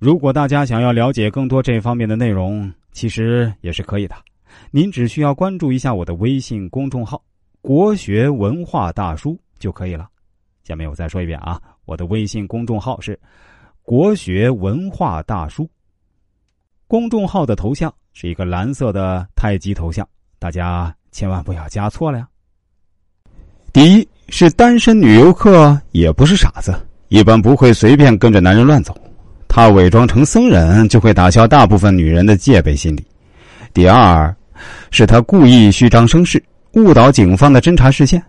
如果大家想要了解更多这方面的内容，其实也是可以的。您只需要关注一下我的微信公众号“国学文化大叔”就可以了。下面我再说一遍啊，我的微信公众号是“国学文化大叔”。公众号的头像是一个蓝色的太极头像，大家千万不要加错了呀。第一是单身女游客也不是傻子，一般不会随便跟着男人乱走。他伪装成僧人，就会打消大部分女人的戒备心理。第二。是他故意虚张声势，误导警方的侦查视线。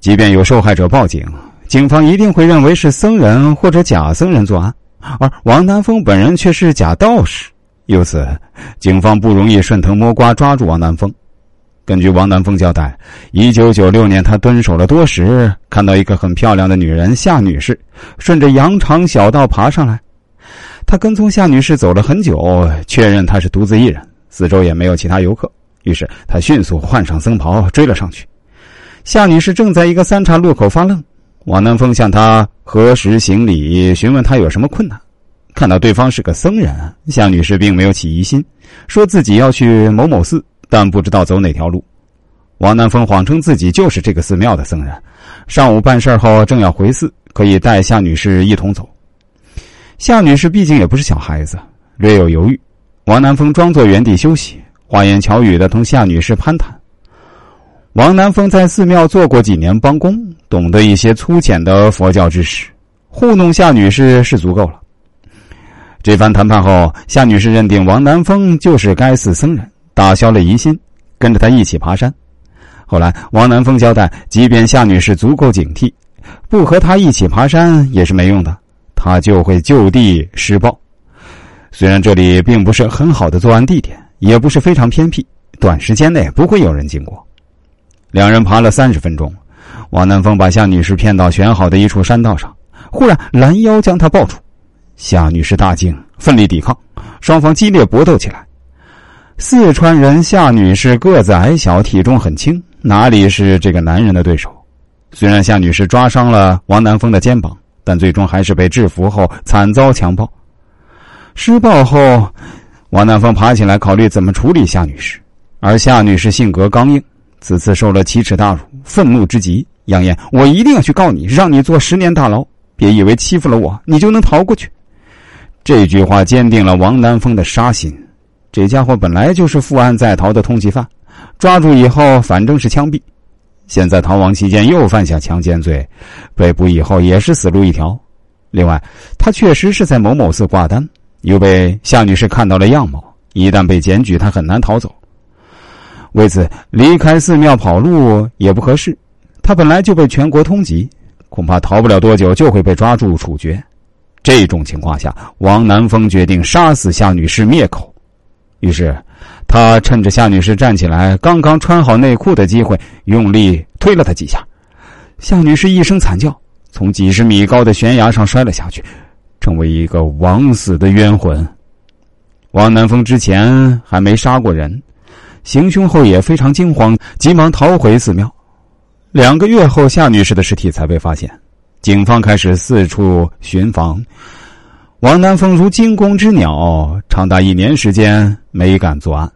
即便有受害者报警，警方一定会认为是僧人或者假僧人作案，而王南风本人却是假道士。由此，警方不容易顺藤摸瓜抓住王南风。根据王南风交代，一九九六年他蹲守了多时，看到一个很漂亮的女人夏女士顺着羊肠小道爬上来，他跟踪夏女士走了很久，确认她是独自一人，四周也没有其他游客。于是他迅速换上僧袍追了上去。夏女士正在一个三岔路口发愣，王南风向她核实行礼，询问她有什么困难。看到对方是个僧人，夏女士并没有起疑心，说自己要去某某寺，但不知道走哪条路。王南风谎称自己就是这个寺庙的僧人，上午办事后正要回寺，可以带夏女士一同走。夏女士毕竟也不是小孩子，略有犹豫。王南风装作原地休息。花言巧语的同夏女士攀谈。王南风在寺庙做过几年帮工，懂得一些粗浅的佛教知识，糊弄夏女士是足够了。这番谈判后，夏女士认定王南风就是该寺僧人，打消了疑心，跟着他一起爬山。后来，王南风交代，即便夏女士足够警惕，不和他一起爬山也是没用的，他就会就地施暴。虽然这里并不是很好的作案地点。也不是非常偏僻，短时间内不会有人经过。两人爬了三十分钟，王南风把夏女士骗到选好的一处山道上，忽然拦腰将她抱住。夏女士大惊，奋力抵抗，双方激烈搏斗起来。四川人夏女士个子矮小，体重很轻，哪里是这个男人的对手？虽然夏女士抓伤了王南风的肩膀，但最终还是被制服后惨遭强暴。施暴后。王南风爬起来考虑怎么处理夏女士，而夏女士性格刚硬，此次受了奇耻大辱，愤怒之极，扬言：“我一定要去告你，让你坐十年大牢！别以为欺负了我，你就能逃过去。”这句话坚定了王南风的杀心。这家伙本来就是负案在逃的通缉犯，抓住以后反正是枪毙，现在逃亡期间又犯下强奸罪，被捕以后也是死路一条。另外，他确实是在某某寺挂单。又被夏女士看到了样貌，一旦被检举，他很难逃走。为此，离开寺庙跑路也不合适。他本来就被全国通缉，恐怕逃不了多久就会被抓住处决。这种情况下，王南风决定杀死夏女士灭口。于是，他趁着夏女士站起来、刚刚穿好内裤的机会，用力推了她几下。夏女士一声惨叫，从几十米高的悬崖上摔了下去。成为一个枉死的冤魂。王南风之前还没杀过人，行凶后也非常惊慌，急忙逃回寺庙。两个月后，夏女士的尸体才被发现，警方开始四处寻访。王南风如惊弓之鸟，长达一年时间没敢作案。